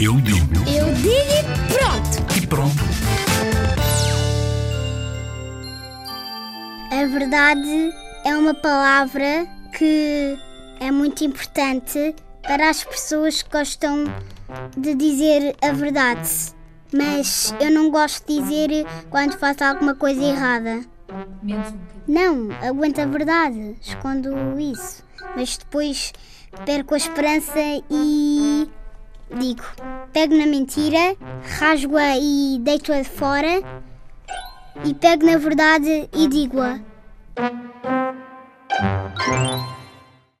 Eu digo Eu digo e pronto. e pronto. A verdade é uma palavra que é muito importante para as pessoas que gostam de dizer a verdade. Mas eu não gosto de dizer quando faço alguma coisa errada. Não, aguento a verdade, escondo isso. Mas depois perco a esperança e digo: pego na mentira, rasgo-a e deito-a de fora, e pego na verdade e digo-a.